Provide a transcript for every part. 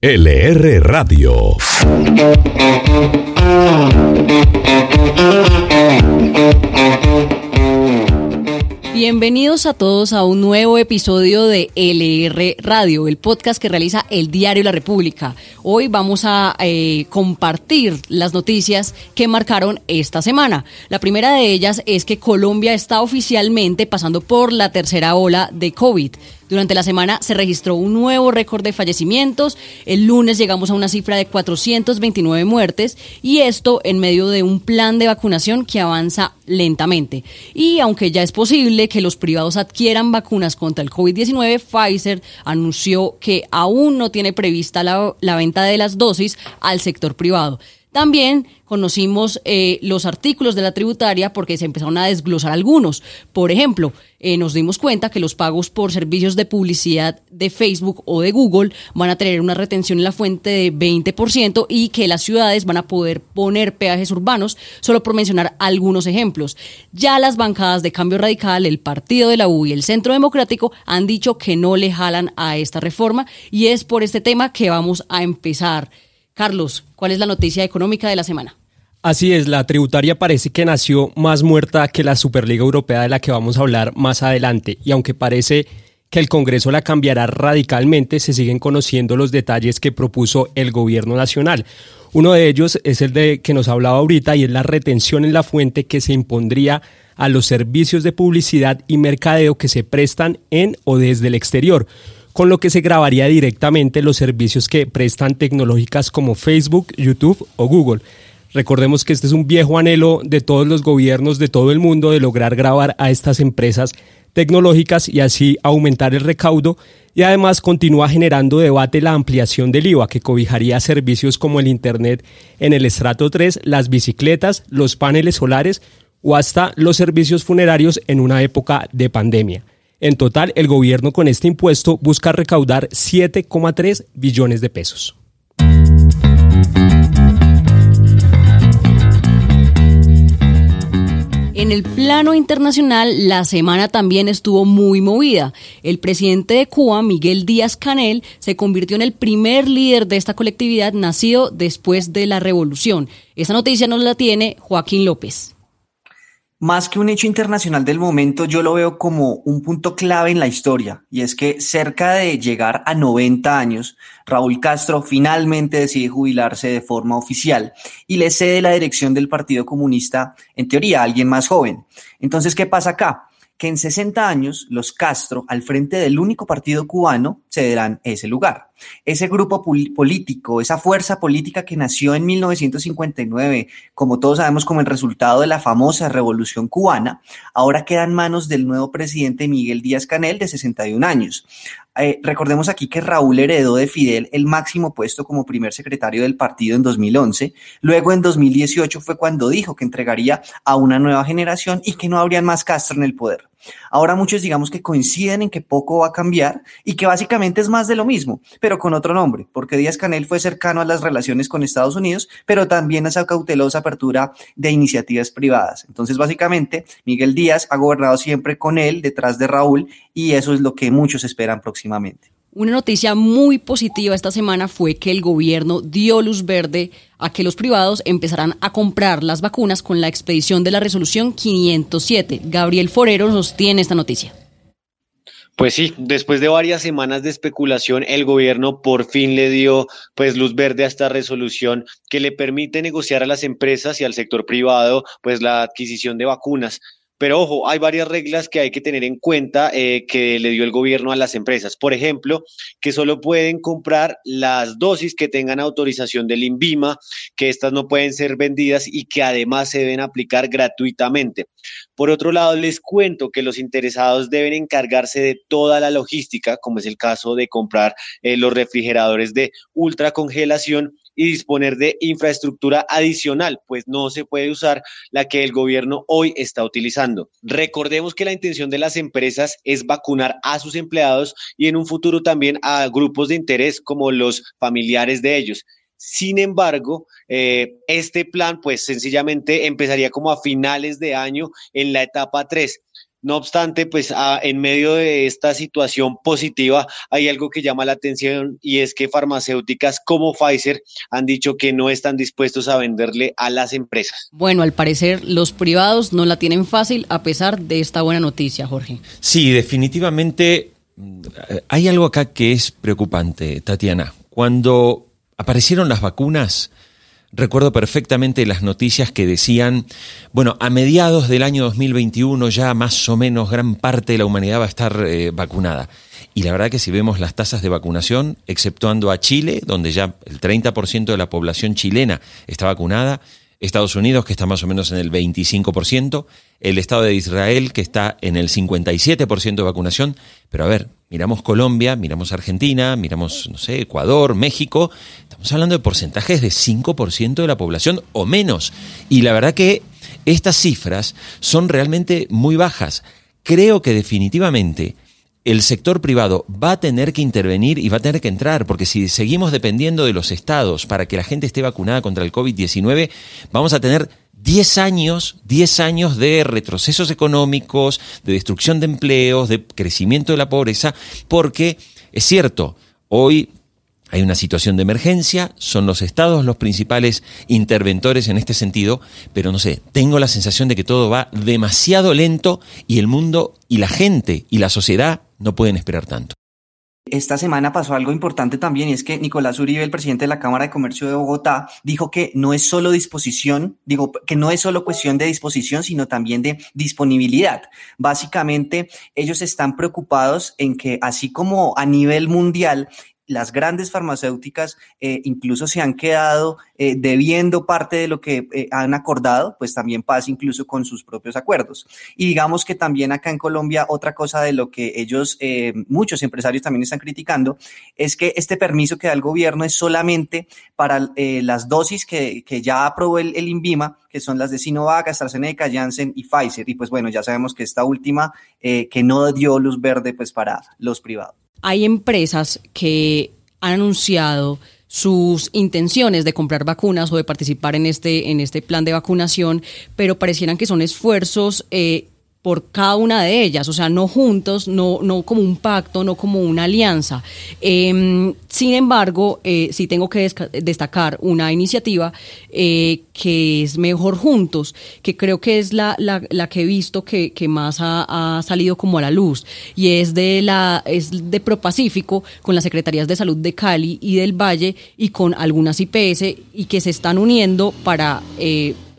LR Radio. Bienvenidos a todos a un nuevo episodio de LR Radio, el podcast que realiza el Diario La República. Hoy vamos a eh, compartir las noticias que marcaron esta semana. La primera de ellas es que Colombia está oficialmente pasando por la tercera ola de COVID. Durante la semana se registró un nuevo récord de fallecimientos. El lunes llegamos a una cifra de 429 muertes y esto en medio de un plan de vacunación que avanza lentamente. Y aunque ya es posible que los privados adquieran vacunas contra el COVID-19, Pfizer anunció que aún no tiene prevista la, la venta de las dosis al sector privado. También conocimos eh, los artículos de la tributaria porque se empezaron a desglosar algunos. Por ejemplo, eh, nos dimos cuenta que los pagos por servicios de publicidad de Facebook o de Google van a tener una retención en la fuente de 20% y que las ciudades van a poder poner peajes urbanos, solo por mencionar algunos ejemplos. Ya las bancadas de Cambio Radical, el Partido de la U y el Centro Democrático han dicho que no le jalan a esta reforma y es por este tema que vamos a empezar. Carlos, ¿cuál es la noticia económica de la semana? Así es, la tributaria parece que nació más muerta que la Superliga Europea de la que vamos a hablar más adelante. Y aunque parece que el Congreso la cambiará radicalmente, se siguen conociendo los detalles que propuso el gobierno nacional. Uno de ellos es el de que nos hablaba ahorita y es la retención en la fuente que se impondría a los servicios de publicidad y mercadeo que se prestan en o desde el exterior con lo que se grabaría directamente los servicios que prestan tecnológicas como Facebook, YouTube o Google. Recordemos que este es un viejo anhelo de todos los gobiernos de todo el mundo de lograr grabar a estas empresas tecnológicas y así aumentar el recaudo y además continúa generando debate la ampliación del IVA que cobijaría servicios como el Internet en el estrato 3, las bicicletas, los paneles solares o hasta los servicios funerarios en una época de pandemia. En total, el gobierno con este impuesto busca recaudar 7,3 billones de pesos. En el plano internacional, la semana también estuvo muy movida. El presidente de Cuba, Miguel Díaz Canel, se convirtió en el primer líder de esta colectividad nacido después de la revolución. Esta noticia nos la tiene Joaquín López más que un hecho internacional del momento, yo lo veo como un punto clave en la historia, y es que cerca de llegar a 90 años, Raúl Castro finalmente decide jubilarse de forma oficial y le cede la dirección del Partido Comunista, en teoría, a alguien más joven. Entonces, ¿qué pasa acá? que en 60 años los Castro, al frente del único partido cubano, ese lugar. Ese grupo político, esa fuerza política que nació en 1959, como todos sabemos como el resultado de la famosa revolución cubana, ahora queda en manos del nuevo presidente Miguel Díaz Canel, de 61 años. Eh, recordemos aquí que Raúl heredó de Fidel el máximo puesto como primer secretario del partido en 2011. Luego en 2018 fue cuando dijo que entregaría a una nueva generación y que no habrían más Castro en el poder. Ahora muchos digamos que coinciden en que poco va a cambiar y que básicamente es más de lo mismo, pero con otro nombre, porque Díaz Canel fue cercano a las relaciones con Estados Unidos, pero también a esa cautelosa apertura de iniciativas privadas. Entonces, básicamente, Miguel Díaz ha gobernado siempre con él, detrás de Raúl, y eso es lo que muchos esperan próximamente. Una noticia muy positiva esta semana fue que el gobierno dio luz verde a que los privados empezarán a comprar las vacunas con la expedición de la resolución 507. Gabriel Forero nos tiene esta noticia. Pues sí, después de varias semanas de especulación, el gobierno por fin le dio pues luz verde a esta resolución que le permite negociar a las empresas y al sector privado pues la adquisición de vacunas. Pero ojo, hay varias reglas que hay que tener en cuenta eh, que le dio el gobierno a las empresas. Por ejemplo, que solo pueden comprar las dosis que tengan autorización del INVIMA, que estas no pueden ser vendidas y que además se deben aplicar gratuitamente. Por otro lado, les cuento que los interesados deben encargarse de toda la logística, como es el caso de comprar eh, los refrigeradores de ultracongelación y disponer de infraestructura adicional, pues no se puede usar la que el gobierno hoy está utilizando. Recordemos que la intención de las empresas es vacunar a sus empleados y en un futuro también a grupos de interés como los familiares de ellos. Sin embargo, eh, este plan pues sencillamente empezaría como a finales de año en la etapa 3. No obstante, pues en medio de esta situación positiva hay algo que llama la atención y es que farmacéuticas como Pfizer han dicho que no están dispuestos a venderle a las empresas. Bueno, al parecer los privados no la tienen fácil a pesar de esta buena noticia, Jorge. Sí, definitivamente mm, hay algo acá que es preocupante, Tatiana. Cuando aparecieron las vacunas, Recuerdo perfectamente las noticias que decían, bueno, a mediados del año 2021 ya más o menos gran parte de la humanidad va a estar eh, vacunada. Y la verdad que si vemos las tasas de vacunación, exceptuando a Chile, donde ya el 30% de la población chilena está vacunada, Estados Unidos, que está más o menos en el 25%, el Estado de Israel, que está en el 57% de vacunación, pero a ver, miramos Colombia, miramos Argentina, miramos, no sé, Ecuador, México, estamos hablando de porcentajes de 5% de la población o menos. Y la verdad que estas cifras son realmente muy bajas. Creo que definitivamente el sector privado va a tener que intervenir y va a tener que entrar, porque si seguimos dependiendo de los estados para que la gente esté vacunada contra el COVID-19, vamos a tener 10 años, 10 años de retrocesos económicos, de destrucción de empleos, de crecimiento de la pobreza, porque es cierto, hoy hay una situación de emergencia, son los estados los principales interventores en este sentido, pero no sé, tengo la sensación de que todo va demasiado lento y el mundo y la gente y la sociedad no pueden esperar tanto. Esta semana pasó algo importante también y es que Nicolás Uribe, el presidente de la Cámara de Comercio de Bogotá, dijo que no es solo disposición, digo que no es solo cuestión de disposición, sino también de disponibilidad. Básicamente, ellos están preocupados en que así como a nivel mundial las grandes farmacéuticas eh, incluso se han quedado eh, debiendo parte de lo que eh, han acordado, pues también pasa incluso con sus propios acuerdos. Y digamos que también acá en Colombia otra cosa de lo que ellos, muchos empresarios también están criticando, es que este permiso que da el gobierno es solamente para las dosis que, ya aprobó el, el, INVIMA, que son las de Sinovac, AstraZeneca, Janssen y Pfizer. Y pues bueno, ya sabemos que esta última que no dio luz verde pues para los privados hay empresas que han anunciado sus intenciones de comprar vacunas o de participar en este, en este plan de vacunación, pero parecieran que son esfuerzos eh, por cada una de ellas, o sea, no juntos, no, no como un pacto, no como una alianza. Em, sin embargo, eh, sí tengo que destacar una iniciativa eh, que es Mejor Juntos, que creo que es la, la, que he visto que, que más ha, salido como a la luz, y es de la es de Propacífico con las Secretarías de Salud de Cali y del Valle y con algunas IPS y que se están uniendo para...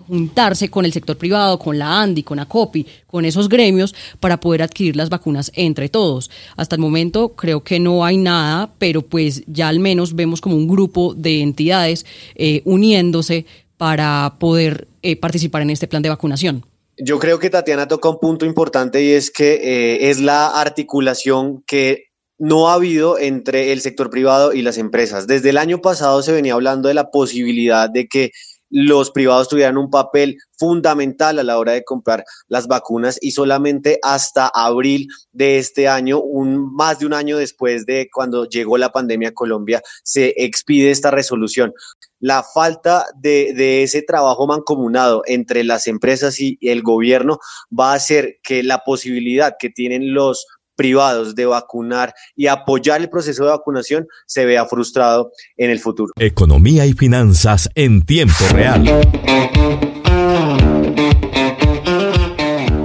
Juntarse con el sector privado, con la ANDI, con ACOPI, con esos gremios para poder adquirir las vacunas entre todos. Hasta el momento creo que no hay nada, pero pues ya al menos vemos como un grupo de entidades eh, uniéndose para poder eh, participar en este plan de vacunación. Yo creo que Tatiana toca un punto importante y es que eh, es la articulación que no ha habido entre el sector privado y las empresas. Desde el año pasado se venía hablando de la posibilidad de que los privados tuvieran un papel fundamental a la hora de comprar las vacunas y solamente hasta abril de este año, un, más de un año después de cuando llegó la pandemia a Colombia, se expide esta resolución. La falta de, de ese trabajo mancomunado entre las empresas y el gobierno va a hacer que la posibilidad que tienen los privados de vacunar y apoyar el proceso de vacunación se vea frustrado en el futuro. Economía y finanzas en tiempo real.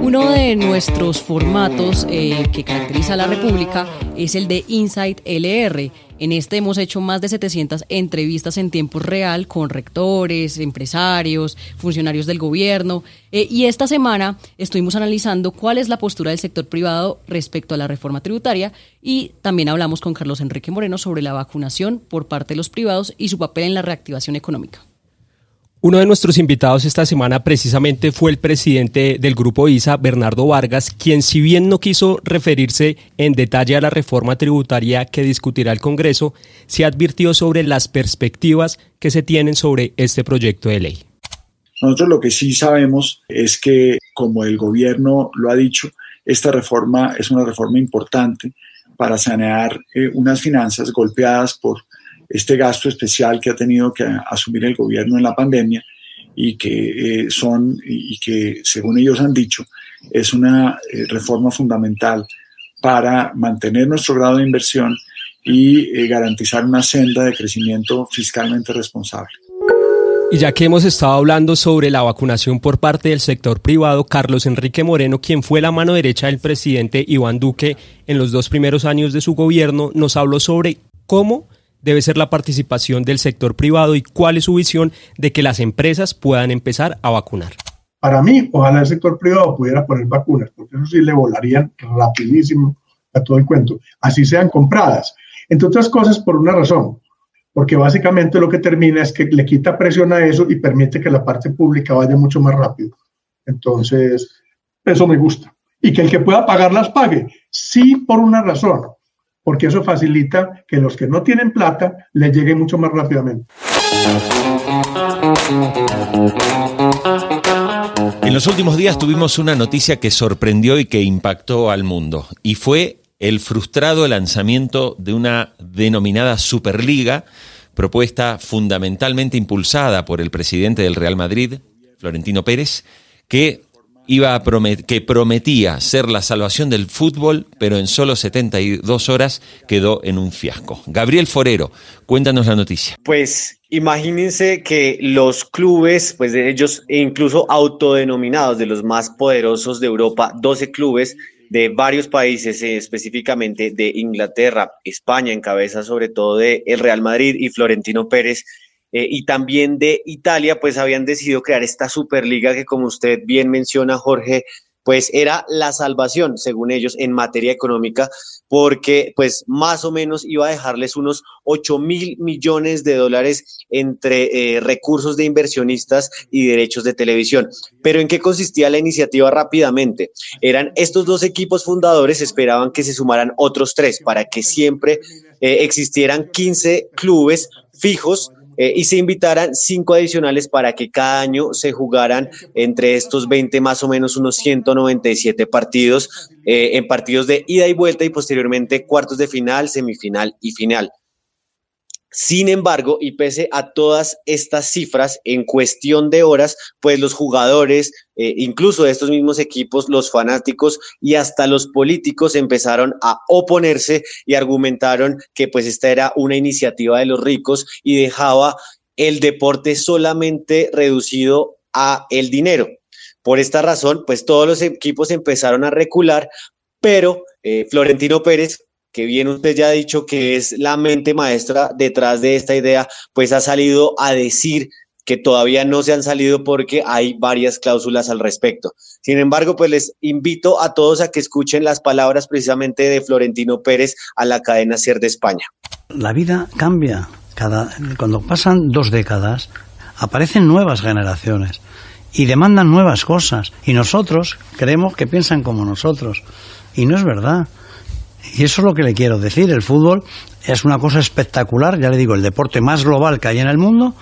Uno de nuestros formatos eh, que caracteriza a la República es el de Insight LR en este hemos hecho más de 700 entrevistas en tiempo real con rectores, empresarios, funcionarios del gobierno. Eh, y esta semana estuvimos analizando cuál es la postura del sector privado respecto a la reforma tributaria y también hablamos con Carlos Enrique Moreno sobre la vacunación por parte de los privados y su papel en la reactivación económica. Uno de nuestros invitados esta semana precisamente fue el presidente del Grupo ISA, Bernardo Vargas, quien si bien no quiso referirse en detalle a la reforma tributaria que discutirá el Congreso, se advirtió sobre las perspectivas que se tienen sobre este proyecto de ley. Nosotros lo que sí sabemos es que, como el gobierno lo ha dicho, esta reforma es una reforma importante para sanear eh, unas finanzas golpeadas por este gasto especial que ha tenido que asumir el gobierno en la pandemia y que eh, son y que según ellos han dicho es una eh, reforma fundamental para mantener nuestro grado de inversión y eh, garantizar una senda de crecimiento fiscalmente responsable. Y ya que hemos estado hablando sobre la vacunación por parte del sector privado, Carlos Enrique Moreno, quien fue la mano derecha del presidente Iván Duque en los dos primeros años de su gobierno, nos habló sobre cómo debe ser la participación del sector privado y cuál es su visión de que las empresas puedan empezar a vacunar. Para mí, ojalá el sector privado pudiera poner vacunas, porque eso sí le volarían rapidísimo a todo el cuento, así sean compradas. Entre otras cosas, por una razón, porque básicamente lo que termina es que le quita presión a eso y permite que la parte pública vaya mucho más rápido. Entonces, eso me gusta. Y que el que pueda pagar las pague, sí por una razón, porque eso facilita que los que no tienen plata le llegue mucho más rápidamente. En los últimos días tuvimos una noticia que sorprendió y que impactó al mundo, y fue el frustrado lanzamiento de una denominada Superliga, propuesta fundamentalmente impulsada por el presidente del Real Madrid, Florentino Pérez, que iba a que prometía ser la salvación del fútbol, pero en solo 72 horas quedó en un fiasco. Gabriel Forero, cuéntanos la noticia. Pues imagínense que los clubes, pues de ellos incluso autodenominados de los más poderosos de Europa, 12 clubes de varios países, eh, específicamente de Inglaterra, España, en cabeza sobre todo de el Real Madrid y Florentino Pérez, eh, y también de Italia, pues habían decidido crear esta Superliga que, como usted bien menciona, Jorge, pues era la salvación, según ellos, en materia económica, porque pues más o menos iba a dejarles unos 8 mil millones de dólares entre eh, recursos de inversionistas y derechos de televisión. Pero ¿en qué consistía la iniciativa rápidamente? Eran estos dos equipos fundadores, esperaban que se sumaran otros tres para que siempre eh, existieran 15 clubes fijos eh, y se invitaran cinco adicionales para que cada año se jugaran entre estos 20 más o menos unos 197 partidos eh, en partidos de ida y vuelta y posteriormente cuartos de final, semifinal y final. Sin embargo, y pese a todas estas cifras, en cuestión de horas, pues los jugadores, eh, incluso de estos mismos equipos, los fanáticos y hasta los políticos empezaron a oponerse y argumentaron que pues esta era una iniciativa de los ricos y dejaba el deporte solamente reducido a el dinero. Por esta razón, pues todos los equipos empezaron a recular, pero eh, Florentino Pérez que bien usted ya ha dicho que es la mente maestra detrás de esta idea, pues ha salido a decir que todavía no se han salido porque hay varias cláusulas al respecto. Sin embargo, pues les invito a todos a que escuchen las palabras precisamente de Florentino Pérez a la cadena Ser de España. La vida cambia. Cada, cuando pasan dos décadas, aparecen nuevas generaciones y demandan nuevas cosas. Y nosotros creemos que piensan como nosotros. Y no es verdad. Y eso es lo que le quiero decir. El fútbol es una cosa espectacular, ya le digo, el deporte más global que hay en el mundo,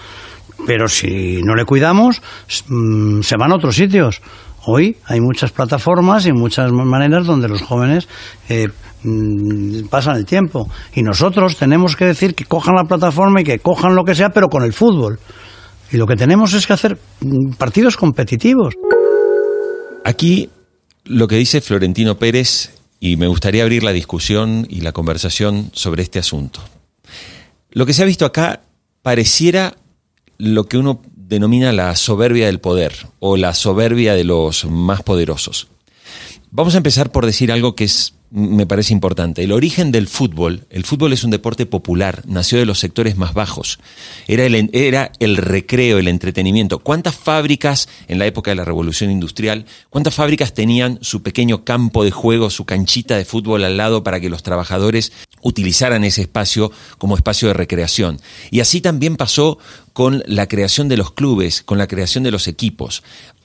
pero si no le cuidamos, mm, se van a otros sitios. Hoy hay muchas plataformas y muchas maneras donde los jóvenes eh, mm, pasan el tiempo. Y nosotros tenemos que decir que cojan la plataforma y que cojan lo que sea, pero con el fútbol. Y lo que tenemos es que hacer mm, partidos competitivos. Aquí lo que dice Florentino Pérez y me gustaría abrir la discusión y la conversación sobre este asunto. Lo que se ha visto acá pareciera lo que uno denomina la soberbia del poder o la soberbia de los más poderosos. Vamos a empezar por decir algo que es me parece importante. El origen del fútbol, el fútbol es un deporte popular, nació de los sectores más bajos. Era el, era el recreo, el entretenimiento. ¿Cuántas fábricas en la época de la revolución industrial, cuántas fábricas tenían su pequeño campo de juego, su canchita de fútbol al lado para que los trabajadores utilizaran ese espacio como espacio de recreación? Y así también pasó con la creación de los clubes, con la creación de los equipos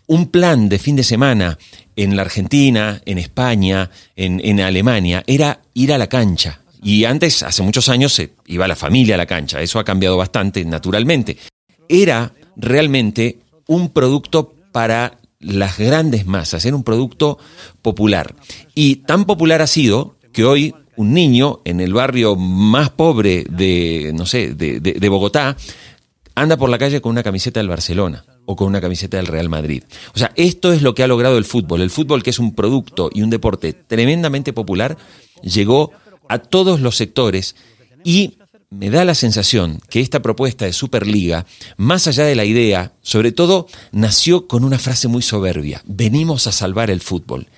un plan de fin de semana en la Argentina, en España, en, Alemania, era ir a la cancha. Y antes, hace muchos años, se iba la familia a la cancha. Eso ha cambiado bastante, naturalmente. Era realmente un producto para las grandes masas, era un producto popular. Y tan popular ha sido que hoy un niño en el barrio más pobre de, no sé, de Bogotá, anda por la calle con una camiseta del Barcelona o con una camiseta del Real Madrid. O sea, esto es lo que ha logrado el fútbol. El fútbol, que es un producto y un deporte tremendamente popular, llegó a todos los sectores y me da la sensación que esta propuesta de Superliga, más allá de la idea, sobre todo nació con una frase muy soberbia, venimos a salvar el fútbol.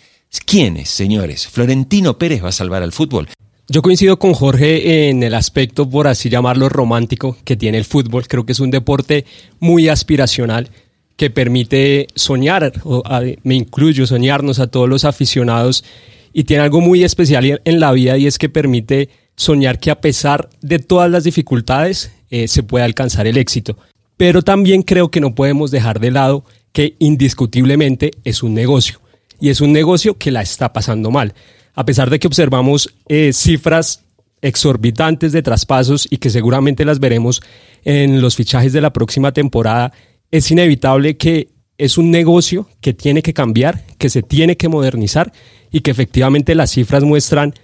¿Quiénes, señores? ¿Florentino Pérez va a salvar al fútbol? Yo coincido con Jorge en el aspecto, por así llamarlo, romántico que tiene el fútbol. Creo que es un deporte muy aspiracional que permite soñar, o me incluyo, soñarnos a todos los aficionados y tiene algo muy especial en la vida y es que permite soñar que a pesar de todas las dificultades eh, se puede alcanzar el éxito. Pero también creo que no podemos dejar de lado que indiscutiblemente es un negocio y es un negocio que la está pasando mal. A pesar de que observamos eh, cifras exorbitantes de traspasos y que seguramente las veremos en los fichajes de la próxima temporada, es inevitable que es un negocio que tiene que cambiar, que se tiene que modernizar y que efectivamente las cifras muestran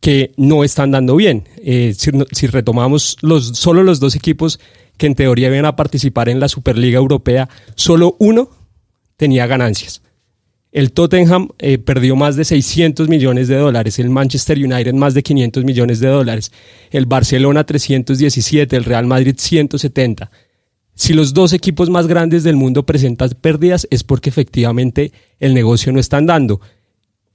que no están dando bien. Eh, si, retomamos los, solo los dos equipos que en teoría iban a participar en la Superliga Europea, solo uno tenía ganancias. El Tottenham eh, perdió más de 600 millones de dólares, el Manchester United más de 500 millones de dólares, el Barcelona 317, el Real Madrid 170. Si los dos equipos más grandes del mundo presentan pérdidas es porque efectivamente el negocio no está andando.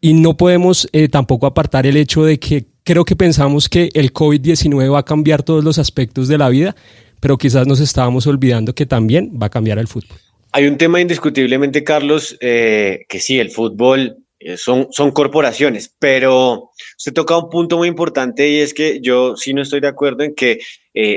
Y no podemos eh, tampoco apartar el hecho de que creo que pensamos que el COVID-19 va a cambiar todos los aspectos de la vida, pero quizás nos estábamos olvidando que también va a cambiar el fútbol. Hay un tema indiscutiblemente, Carlos, eh, que sí, el fútbol eh, son, son corporaciones, pero usted toca un punto muy importante y es que yo sí no estoy de acuerdo en que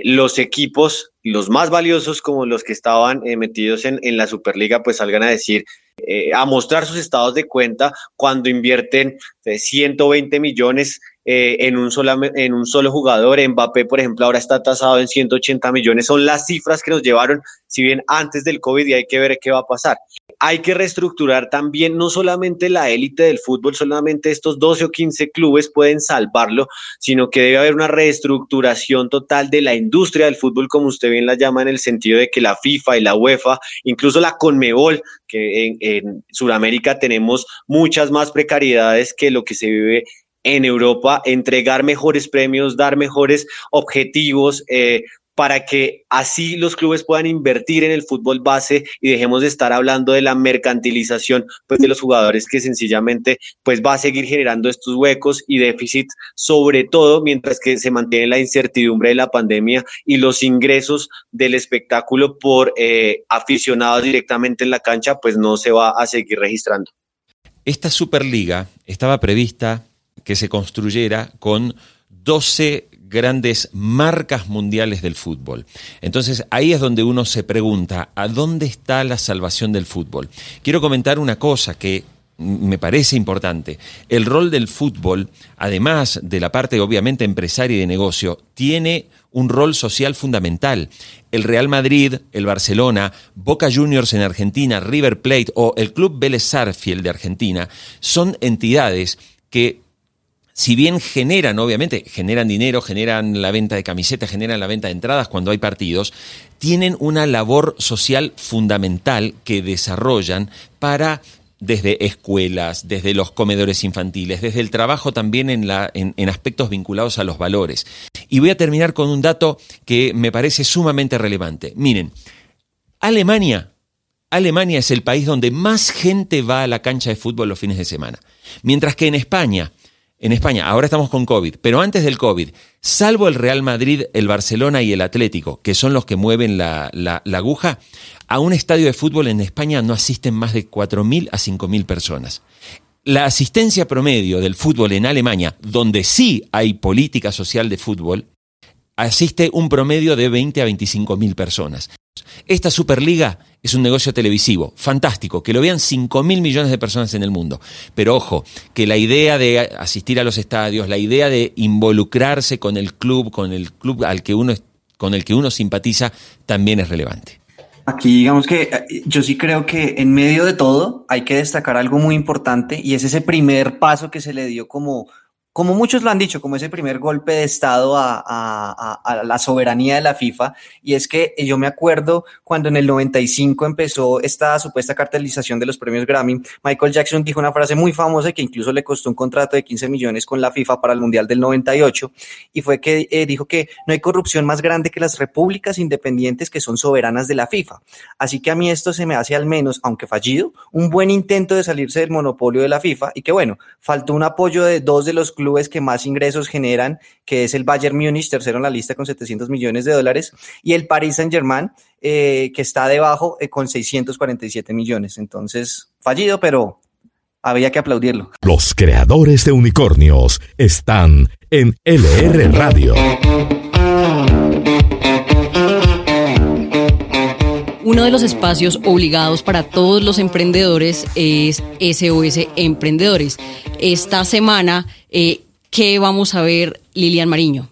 los equipos los más valiosos como los que estaban eh, metidos en, en, la Superliga, pues salgan a decir, eh, a mostrar sus estados de cuenta cuando invierten 120 eh, millones eh, en, un en un solo jugador. Mbappé, por ejemplo, ahora está tasado en 180 millones. Son las cifras que nos llevaron, si bien antes del COVID, y hay que ver qué va a pasar. Hay que reestructurar también, no solamente la élite del fútbol, solamente estos 12 o 15 clubes pueden salvarlo, sino que debe haber una reestructuración total de la industria del fútbol, como usted bien la llama, en el sentido de que la FIFA y la UEFA, incluso la Conmebol, que en, en Sudamérica tenemos muchas más precariedades que lo que se vive en Europa, entregar mejores premios, dar mejores objetivos, eh, para que así los clubes puedan invertir en el fútbol base y dejemos de estar hablando de la mercantilización pues, de los jugadores que sencillamente pues, va a seguir generando estos huecos y déficits, sobre todo mientras que se mantiene la incertidumbre de la pandemia y los ingresos del espectáculo por eh, aficionados directamente en la cancha, pues no se va a seguir registrando. Esta Superliga estaba prevista que se construyera con 12 grandes marcas mundiales del fútbol. Entonces ahí es donde uno se pregunta, ¿a dónde está la salvación del fútbol? Quiero comentar una cosa que me parece importante. El rol del fútbol, además de la parte obviamente empresaria y de negocio, tiene un rol social fundamental. El Real Madrid, el Barcelona, Boca Juniors en Argentina, River Plate o el Club Vélez Sarfield de Argentina son entidades que si bien generan, obviamente, generan dinero, generan la venta de camisetas, generan la venta de entradas cuando hay partidos, tienen una labor social fundamental que desarrollan para desde escuelas, desde los comedores infantiles, desde el trabajo también en, aspectos vinculados a los valores. Y voy a terminar con un dato que me parece sumamente relevante. Miren, Alemania, Alemania es el país donde más gente va a la cancha de fútbol los fines de semana, mientras que en España, en España, ahora estamos con COVID, pero antes del COVID, salvo el Real Madrid, el Barcelona y el Atlético, que son los que mueven la, la, aguja, a un estadio de fútbol en España no asisten más de 4.000 a 5.000 personas. La asistencia promedio del fútbol en Alemania, donde sí hay política social de fútbol, asiste un promedio de 20 a 25 mil personas. Esta Superliga es un negocio televisivo, fantástico, que lo vean 5 mil millones de personas en el mundo. Pero ojo, que la idea de asistir a los estadios, la idea de involucrarse con el club, con el club al que uno, con el que uno simpatiza, también es relevante. Aquí digamos que eh, yo sí creo que en medio de todo hay que destacar algo muy importante y es ese primer paso que se le dio como como muchos lo han dicho, como ese primer golpe de Estado a, la soberanía de la FIFA, y es que yo me acuerdo cuando en el 95 empezó esta supuesta cartelización de los premios Grammy, Michael Jackson dijo una frase muy famosa que incluso le costó un contrato de 15 millones con la FIFA para el Mundial del 98, y fue que eh, dijo que no hay corrupción más grande que las repúblicas independientes que son soberanas de la FIFA. Así que a mí esto se me hace al menos, aunque fallido, un buen intento de salirse del monopolio de la FIFA, y que bueno, faltó un apoyo de dos de los clubes clubes que más ingresos generan, que es el Bayern Múnich, tercero en la lista con 700 millones de dólares, y el Paris Saint-Germain, eh, que está debajo eh, con 647 millones. Entonces, fallido, pero había que aplaudirlo. Los creadores de unicornios están en LR Radio. Uno de los espacios obligados para todos los emprendedores es SOS Emprendedores. Esta semana, eh, ¿qué vamos a ver, Lilian Mariño?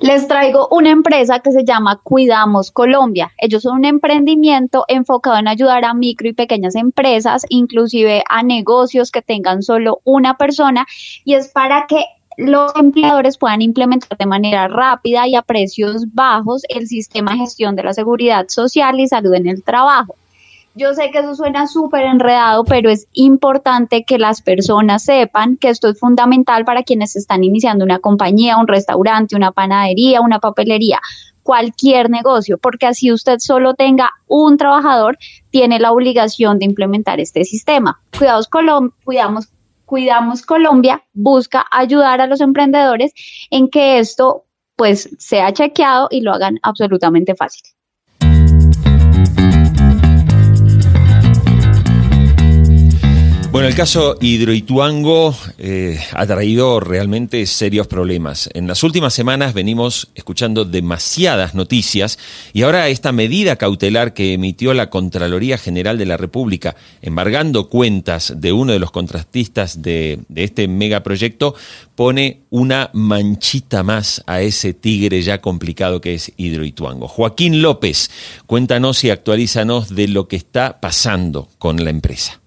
Les traigo una empresa que se llama Cuidamos Colombia. Ellos son un emprendimiento enfocado en ayudar a micro y pequeñas empresas, inclusive a negocios que tengan solo una persona, y es para que los empleadores puedan implementar de manera rápida y a precios bajos el sistema de gestión de la seguridad social y salud en el trabajo. Yo sé que eso suena súper enredado, pero es importante que las personas sepan que esto es fundamental para quienes están iniciando una compañía, un restaurante, una panadería, una papelería, cualquier negocio, porque así usted solo tenga un trabajador, tiene la obligación de implementar este sistema. Cuidados Colom cuidamos Cuidamos Colombia busca ayudar a los emprendedores en que esto pues sea chequeado y lo hagan absolutamente fácil. Bueno, el caso Hidroituango eh, ha traído realmente serios problemas. En las últimas semanas venimos escuchando demasiadas noticias y ahora esta medida cautelar que emitió la Contraloría General de la República, embargando cuentas de uno de los contratistas de, de este megaproyecto, pone una manchita más a ese tigre ya complicado que es Hidroituango. Joaquín López, cuéntanos y actualízanos de lo que está pasando con la empresa.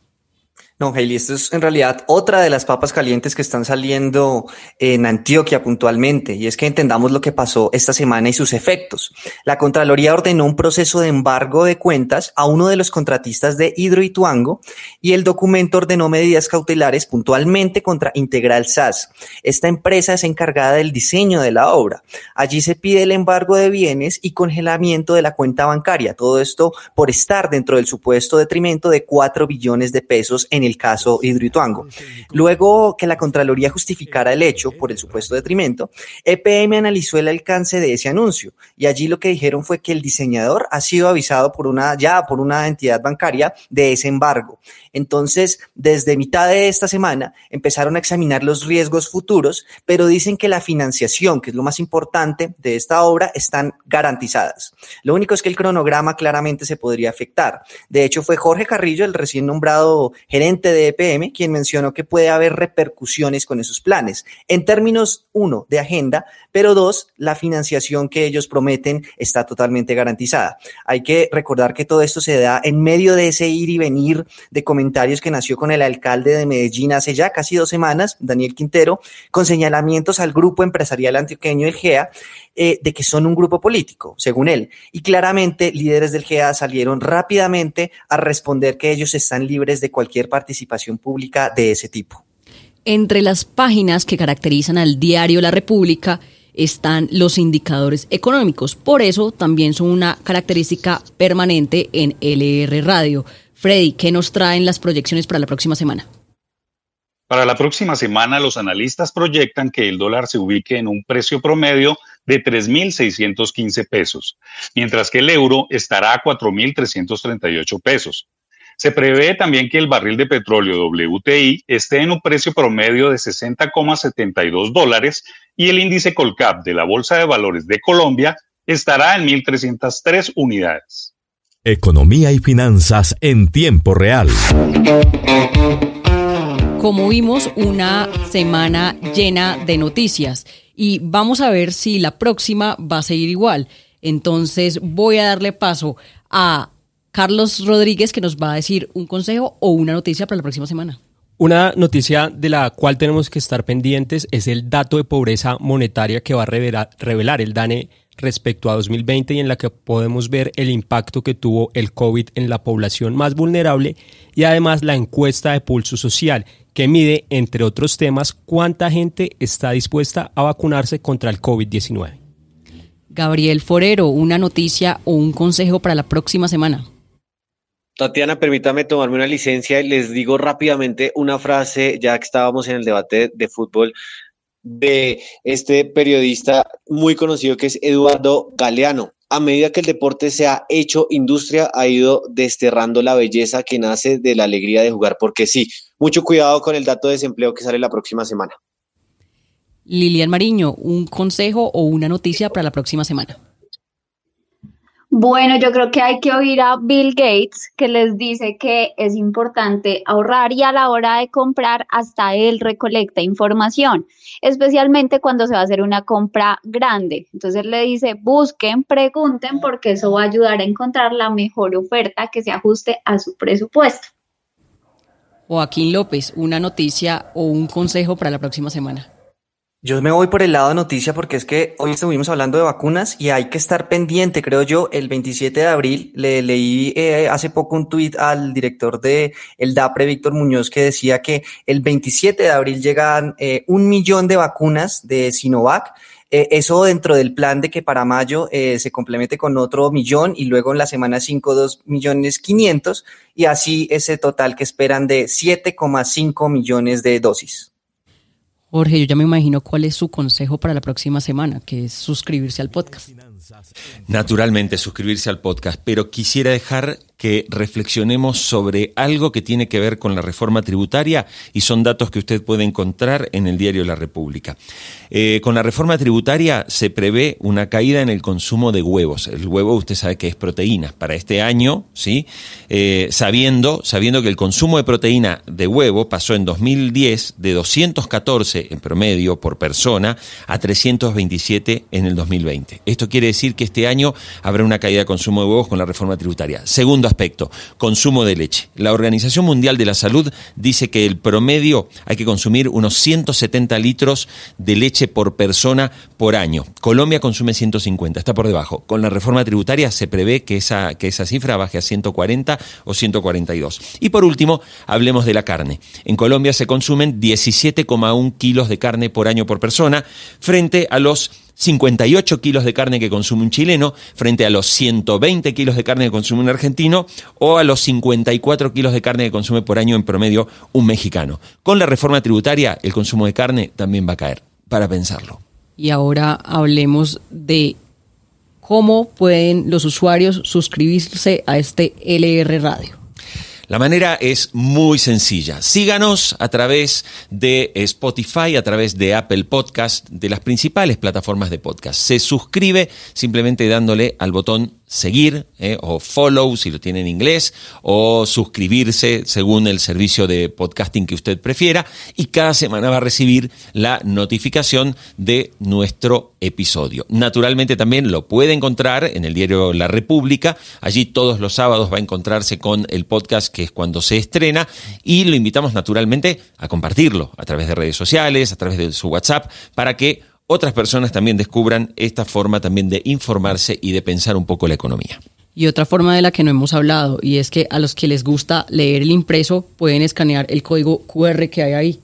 No, Hailey, esto es en realidad otra de las papas calientes que están saliendo en Antioquia puntualmente, y es que entendamos lo que pasó esta semana y sus efectos. La Contraloría ordenó un proceso de embargo de cuentas a uno de los contratistas de Hidroituango y el documento ordenó medidas cautelares puntualmente contra Integral SAS. Esta empresa es encargada del diseño de la obra. Allí se pide el embargo de bienes y congelamiento de la cuenta bancaria. Todo esto por estar dentro del supuesto detrimento de 4 billones de pesos en el caso Hidroituango. Luego que la Contraloría justificara el hecho por el supuesto detrimento, EPM analizó el alcance de ese anuncio y allí lo que dijeron fue que el diseñador ha sido avisado por una, ya por una entidad bancaria de ese embargo. Entonces, desde mitad de esta semana empezaron a examinar los riesgos futuros, pero dicen que la financiación, que es lo más importante de esta obra, están garantizadas. Lo único es que el cronograma claramente se podría afectar. De hecho, fue Jorge Carrillo, el recién nombrado gerente de EPM, quien mencionó que puede haber repercusiones con esos planes. En términos, uno, de agenda, pero dos, la financiación que ellos prometen está totalmente garantizada. Hay que recordar que todo esto se da en medio de ese ir y venir de comentarios que nació con el alcalde de Medellín hace ya casi dos semanas, Daniel Quintero, con señalamientos al grupo empresarial antioqueño, el GEA, eh, de que son un grupo político, según él. Y claramente líderes del GEA salieron rápidamente a responder que ellos están libres de cualquier participación pública de ese tipo. Entre las páginas que caracterizan al diario La República están los indicadores económicos. Por eso también son una característica permanente en LR Radio. Freddy, ¿qué nos traen las proyecciones para la próxima semana? Para la próxima semana, los analistas proyectan que el dólar se ubique en un precio promedio de 3.615 pesos, mientras que el euro estará a 4.338 pesos. Se prevé también que el barril de petróleo WTI esté en un precio promedio de 60,72 dólares y el índice Colcap de la Bolsa de Valores de Colombia estará en 1.303 unidades. Economía y finanzas en tiempo real. Como vimos, una semana llena de noticias y vamos a ver si la próxima va a seguir igual. Entonces voy a darle paso a Carlos Rodríguez que nos va a decir un consejo o una noticia para la próxima semana. Una noticia de la cual tenemos que estar pendientes es el dato de pobreza monetaria que va a revelar, el DANE respecto a 2020 y en la que podemos ver el impacto que tuvo el COVID en la población más vulnerable y además la encuesta de pulso social que mide, entre otros temas, cuánta gente está dispuesta a vacunarse contra el COVID-19. Gabriel Forero, una noticia o un consejo para la próxima semana. Tatiana, permítame tomarme una licencia y les digo rápidamente una frase, ya que estábamos en el debate de fútbol, de este periodista muy conocido que es Eduardo Galeano. A medida que el deporte se ha hecho industria, ha ido desterrando la belleza que nace de la alegría de jugar, porque sí, mucho cuidado con el dato de desempleo que sale la próxima semana. Lilian Mariño, un consejo o una noticia para la próxima semana. Bueno, yo creo que hay que oír a Bill Gates que les dice que es importante ahorrar y a la hora de comprar hasta él recolecta información, especialmente cuando se va a hacer una compra grande. Entonces le dice, busquen, pregunten porque eso va a ayudar a encontrar la mejor oferta que se ajuste a su presupuesto. Joaquín López, una noticia o un consejo para la próxima semana. Yo me voy por el lado de noticia porque es que hoy estuvimos hablando de vacunas y hay que estar pendiente, creo yo, el 27 de abril le leí eh, hace poco un tuit al director de el DAPRE, Víctor Muñoz, que decía que el 27 de abril llegan eh, un millón de vacunas de Sinovac. Eh, eso dentro del plan de que para mayo se complemente con otro millón y luego en la semana 5, 2 millones 500 y así ese total que esperan de 7,5 millones de dosis. Jorge, yo ya me imagino cuál es su consejo para la próxima semana, que es suscribirse al podcast. Naturalmente, suscribirse al podcast, pero quisiera dejar que reflexionemos sobre algo que tiene que ver con la reforma tributaria y son datos que usted puede encontrar en el diario La República. Eh, con la reforma tributaria se prevé una caída en el consumo de huevos. El huevo usted sabe que es proteína. Para este año, ¿sí? Eh, sabiendo, sabiendo que el consumo de proteína de huevo pasó en 2010 de 214 en promedio por persona a 327 en el 2020. Esto quiere decir que este año habrá una caída de consumo de huevos con la reforma tributaria. Aspecto, consumo de leche. La Organización Mundial de la Salud dice que el promedio hay que consumir unos 170 litros de leche por persona por año. Colombia consume 150, está por debajo. Con la reforma tributaria se prevé que esa, que esa cifra baje a 140 o 142. Y por último, hablemos de la carne. En Colombia se consumen 17,1 kilos de carne por año por persona frente a los 58 kilos de carne que consume un chileno frente a los 120 kilos de carne que consume un argentino o a los 54 kilos de carne que consume por año en promedio un mexicano. Con la reforma tributaria el consumo de carne también va a caer, para pensarlo. Y ahora hablemos de cómo pueden los usuarios suscribirse a este LR Radio. La manera es muy sencilla. Síganos a través de Spotify, a través de Apple Podcast, de las principales plataformas de podcast. Se suscribe simplemente dándole al botón seguir eh, o follow si lo tiene en inglés o suscribirse según el servicio de podcasting que usted prefiera y cada semana va a recibir la notificación de nuestro episodio. Naturalmente también lo puede encontrar en el diario La República, allí todos los sábados va a encontrarse con el podcast que es cuando se estrena y lo invitamos naturalmente a compartirlo a través de redes sociales, a través de su WhatsApp para que otras personas también descubran esta forma también de informarse y de pensar un poco la economía. Y otra forma de la que no hemos hablado, y es que a los que les gusta leer el impreso pueden escanear el código QR que hay ahí.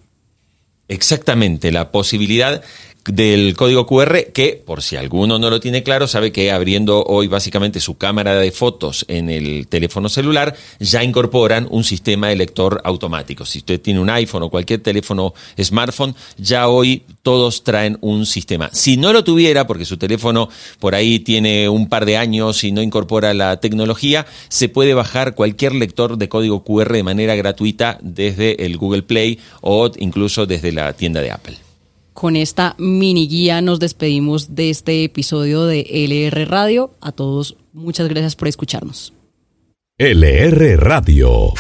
Exactamente, la posibilidad del código QR que, por si alguno no lo tiene claro, sabe que abriendo hoy básicamente su cámara de fotos en el teléfono celular, ya incorporan un sistema de lector automático. Si usted tiene un iPhone o cualquier teléfono smartphone, ya hoy todos traen un sistema. Si no lo tuviera, porque su teléfono por ahí tiene un par de años y no incorpora la tecnología, se puede bajar cualquier lector de código QR de manera gratuita desde el Google Play o incluso desde la tienda de Apple. Con esta mini guía nos despedimos de este episodio de LR Radio. A todos, muchas gracias por escucharnos. LR Radio.